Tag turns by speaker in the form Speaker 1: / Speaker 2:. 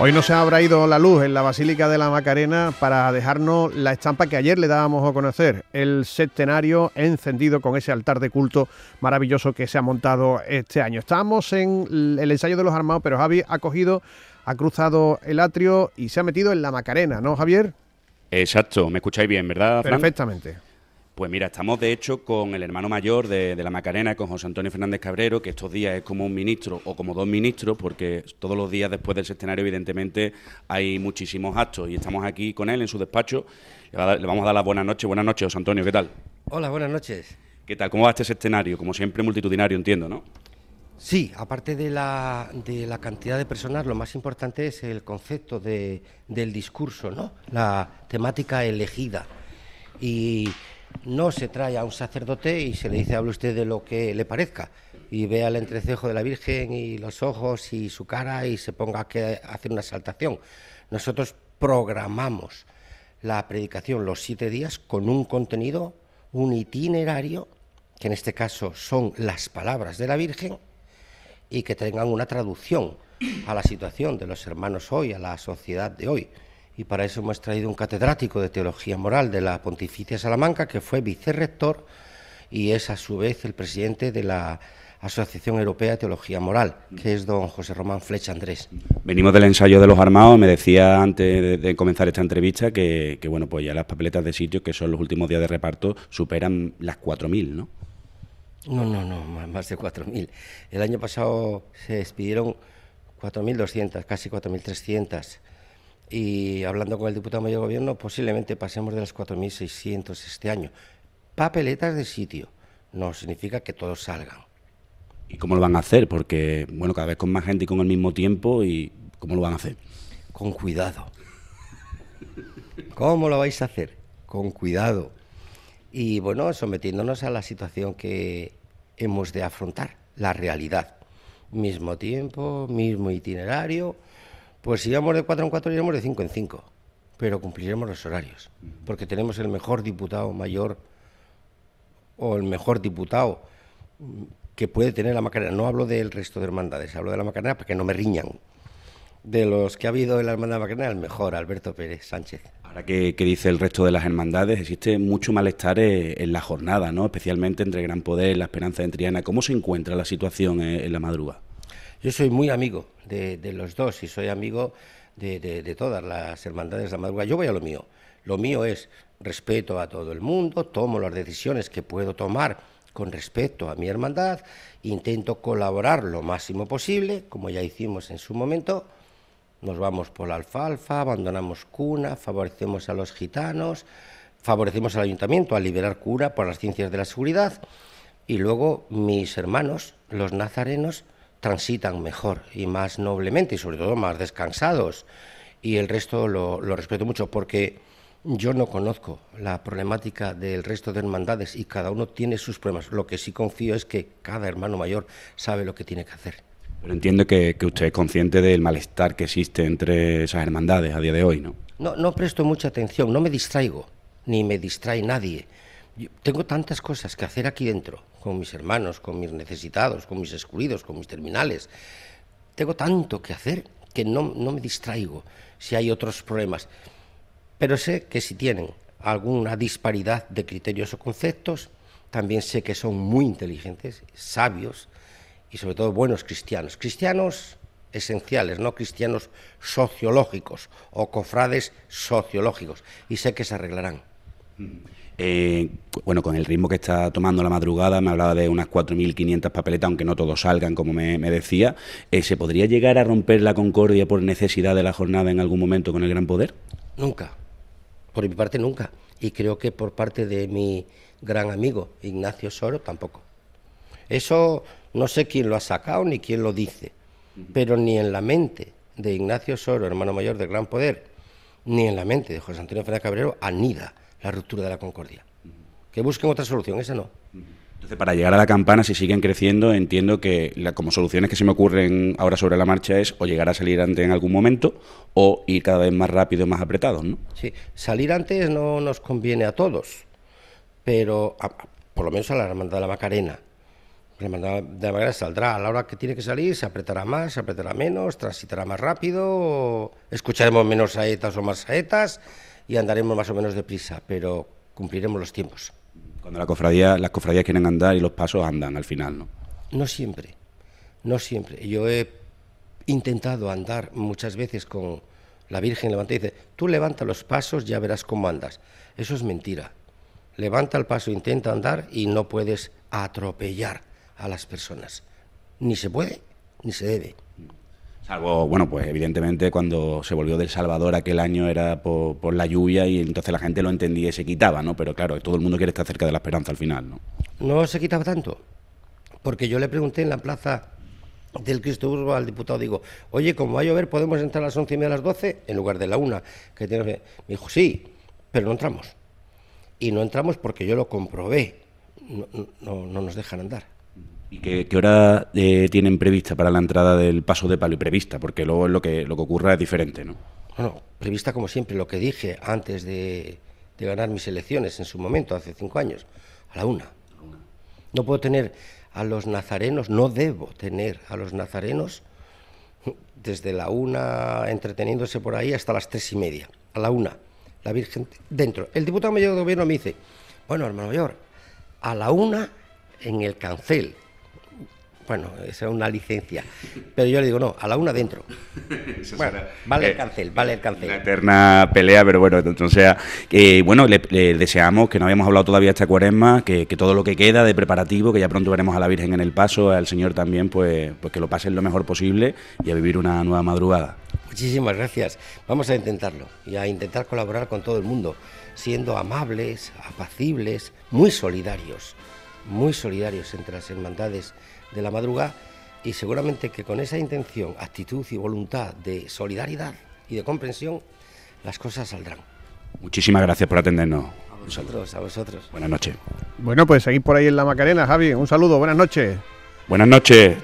Speaker 1: Hoy no se habrá ido la luz en la Basílica de la Macarena para dejarnos la estampa que ayer le dábamos a conocer, el centenario encendido con ese altar de culto maravilloso que se ha montado este año. Estábamos en el ensayo de los armados, pero Javi ha cogido, ha cruzado el atrio y se ha metido en la Macarena, ¿no, Javier?
Speaker 2: Exacto, me escucháis bien, ¿verdad?
Speaker 1: Perfectamente.
Speaker 2: Pues mira, estamos de hecho con el hermano mayor de, la Macarena, con José Antonio Fernández Cabrero, que estos días es como un ministro o como dos ministros, porque todos los días después del escenario evidentemente hay muchísimos actos y estamos aquí con él en su despacho. Le, vamos a dar la buenas noches. Buenas noches, José Antonio, ¿qué tal?
Speaker 3: Hola, buenas noches.
Speaker 2: ¿Qué tal? ¿Cómo va este escenario? Como siempre multitudinario, entiendo, ¿no?
Speaker 3: Sí, aparte de la, de la cantidad de personas, lo más importante es el concepto de, del discurso, ¿no? La temática elegida. Y no se trae a un sacerdote y se le dice, hable usted de lo que le parezca, y vea el entrecejo de la Virgen y los ojos y su cara y se ponga a hacer una exaltación. Nosotros programamos la predicación los siete días con un contenido, un itinerario, que en este caso son las palabras de la Virgen, y que tengan una traducción a la situación de los hermanos hoy, a la sociedad de hoy y para eso hemos traído un catedrático de Teología Moral de la Pontificia Salamanca, que fue vicerrector y es a su vez el presidente de la Asociación Europea de Teología Moral, que es don José Román Flecha Andrés.
Speaker 2: Venimos del ensayo de los armados, me decía antes de, comenzar esta entrevista que, bueno, pues ya las papeletas de sitio, que son los últimos días de reparto, superan las 4.000, ¿no?
Speaker 3: No, no, no, más de 4.000. El año pasado se despidieron 4.200, casi 4.300 y hablando con el diputado mayor de gobierno, posiblemente pasemos de las 4.600 este año. Papeletas de sitio, no significa que todos salgan.
Speaker 2: ¿Y cómo lo van a hacer? Porque, bueno, cada vez con más gente y con el mismo tiempo, ¿y cómo lo van a hacer?
Speaker 3: Con cuidado. ¿Cómo lo vais a hacer? Con cuidado. Y bueno, sometiéndonos a la situación que hemos de afrontar, la realidad. Mismo tiempo, mismo itinerario, pues si íbamos de cuatro en cuatro, iremos de cinco en cinco, pero cumpliremos los horarios, porque tenemos el mejor diputado mayor o el mejor diputado que puede tener la Macarena. No hablo del resto de hermandades, hablo de la Macarena para que no me riñan. De los que ha habido en la hermandad Macarena, el mejor, Alberto Pérez Sánchez.
Speaker 2: Ahora que, dice el resto de las hermandades, existe mucho malestar eh, en la jornada, ¿no? especialmente entre Gran Poder y la Esperanza de Triana. ¿Cómo se encuentra la situación en la madrugada?
Speaker 3: Yo soy muy amigo de, los dos y soy amigo de, todas las hermandades de la madrugada. Yo voy a lo mío. Lo mío es respeto a todo el mundo, tomo las decisiones que puedo tomar con respecto a mi hermandad, intento colaborar lo máximo posible, como ya hicimos en su momento. Nos vamos por la alfalfa, abandonamos cuna, favorecemos a los gitanos, favorecemos al ayuntamiento a liberar cura por las ciencias de la seguridad y luego mis hermanos, los nazarenos, transitan mejor y más noblemente y sobre todo más descansados. Y el resto lo, respeto mucho porque yo no conozco la problemática del resto de hermandades y cada uno tiene sus problemas. Lo que sí confío es que cada hermano mayor sabe lo que tiene que hacer.
Speaker 2: Pero entiendo que, que usted es consciente del malestar que existe entre esas hermandades a día de hoy, ¿no?
Speaker 3: No, no presto mucha atención, no me distraigo, ni me distrae nadie tengo tantas cosas que hacer aquí dentro, con mis hermanos, con mis necesitados, con mis excluidos, con mis terminales. Tengo tanto que hacer que no, no me distraigo si hay otros problemas. Pero sé que si tienen alguna disparidad de criterios o conceptos, también sé que son muy inteligentes, sabios y sobre todo buenos cristianos. Cristianos esenciales, no cristianos sociológicos o cofrades sociológicos. Y sé que se arreglarán.
Speaker 2: Eh, bueno, con el ritmo que está tomando la madrugada, me hablaba de unas 4.500 papeletas, aunque no todos salgan, como me, decía. Eh, ¿Se podría llegar a romper la concordia por necesidad de la jornada en algún momento con el gran poder?
Speaker 3: Nunca. Por mi parte, nunca. Y creo que por parte de mi gran amigo Ignacio Soro, tampoco. Eso no sé quién lo ha sacado ni quién lo dice, pero ni en la mente de Ignacio Soro, hermano mayor del Gran Poder, ni en la mente de José Antonio Fernández Cabrero, anida la ruptura de la concordia. Que busquen otra solución, esa no.
Speaker 2: Entonces, para llegar a la campana, si siguen creciendo, entiendo que como soluciones que se me ocurren ahora sobre la marcha es o llegar a salir antes en algún momento o ir cada vez más rápido y más apretados, ¿no?
Speaker 3: Sí, salir antes no nos conviene a todos, pero por lo menos a la Hermandad de la Macarena. La hermandad de la Macarena saldrá a la hora que tiene que salir, se apretará más, se apretará menos, transitará más rápido, escucharemos menos saetas o más saetas y andaremos más o menos deprisa, pero cumpliremos los tiempos.
Speaker 2: Cuando la cofradía, las cofradías quieren andar y los pasos andan al final, ¿no?
Speaker 3: No siempre, no siempre. Yo he intentado andar muchas veces con la Virgen levantada y dice, tú levanta los pasos, ya verás cómo andas. Eso es mentira. Levanta el paso, intenta andar y no puedes atropellar a las personas. Ni se puede, ni se debe.
Speaker 2: Salvo, bueno, pues evidentemente cuando se volvió del Salvador aquel año era por, la lluvia y entonces la gente lo entendía y se quitaba, ¿no? Pero claro, todo el mundo quiere estar cerca de la esperanza al final, ¿no?
Speaker 3: No se quitaba tanto, porque yo le pregunté en la plaza del Cristo Urbo al diputado, digo, oye, como va a llover, ¿podemos entrar a las once y media a las doce en lugar de la una? Que tiene... Me dijo, sí, pero no entramos. Y no entramos porque yo lo comprobé, no, no nos dejan andar.
Speaker 2: ¿Y qué, hora eh, tienen prevista para la entrada del paso de palo y prevista? Porque luego lo que, lo que ocurra es diferente, ¿no?
Speaker 3: Bueno, prevista como siempre, lo que dije antes de, ganar mis elecciones en su momento, hace cinco años, a la una. No puedo tener a los nazarenos, no debo tener a los nazarenos desde la una entreteniéndose por ahí hasta las tres y media, a la una, la Virgen dentro. El diputado mayor de gobierno me dice, bueno, hermano mayor, a la una en el cancel, bueno, esa es una licencia. Pero yo le digo, no, a la una dentro. bueno, vale el cancel, vale el cancel.
Speaker 2: Una eterna pelea, pero bueno, entonces, eh, bueno, le, deseamos, que no habíamos hablado todavía esta cuaresma, que, todo lo que queda de preparativo, que ya pronto veremos a la Virgen en el paso, al Señor también, pues, pues que lo pasen lo mejor posible y a vivir una nueva madrugada.
Speaker 3: Muchísimas gracias. Vamos a intentarlo y a intentar colaborar con todo el mundo, siendo amables, apacibles, muy solidarios, muy solidarios entre las hermandades de la madrugada y seguramente que con esa intención, actitud y voluntad de solidaridad y de comprensión, las cosas saldrán.
Speaker 2: Muchísimas gracias por atendernos.
Speaker 3: A vosotros, a vosotros.
Speaker 2: Buenas noches.
Speaker 1: Bueno, pues seguir por ahí en la Macarena, Javi. Un saludo, buenas noches.
Speaker 2: Buenas noches.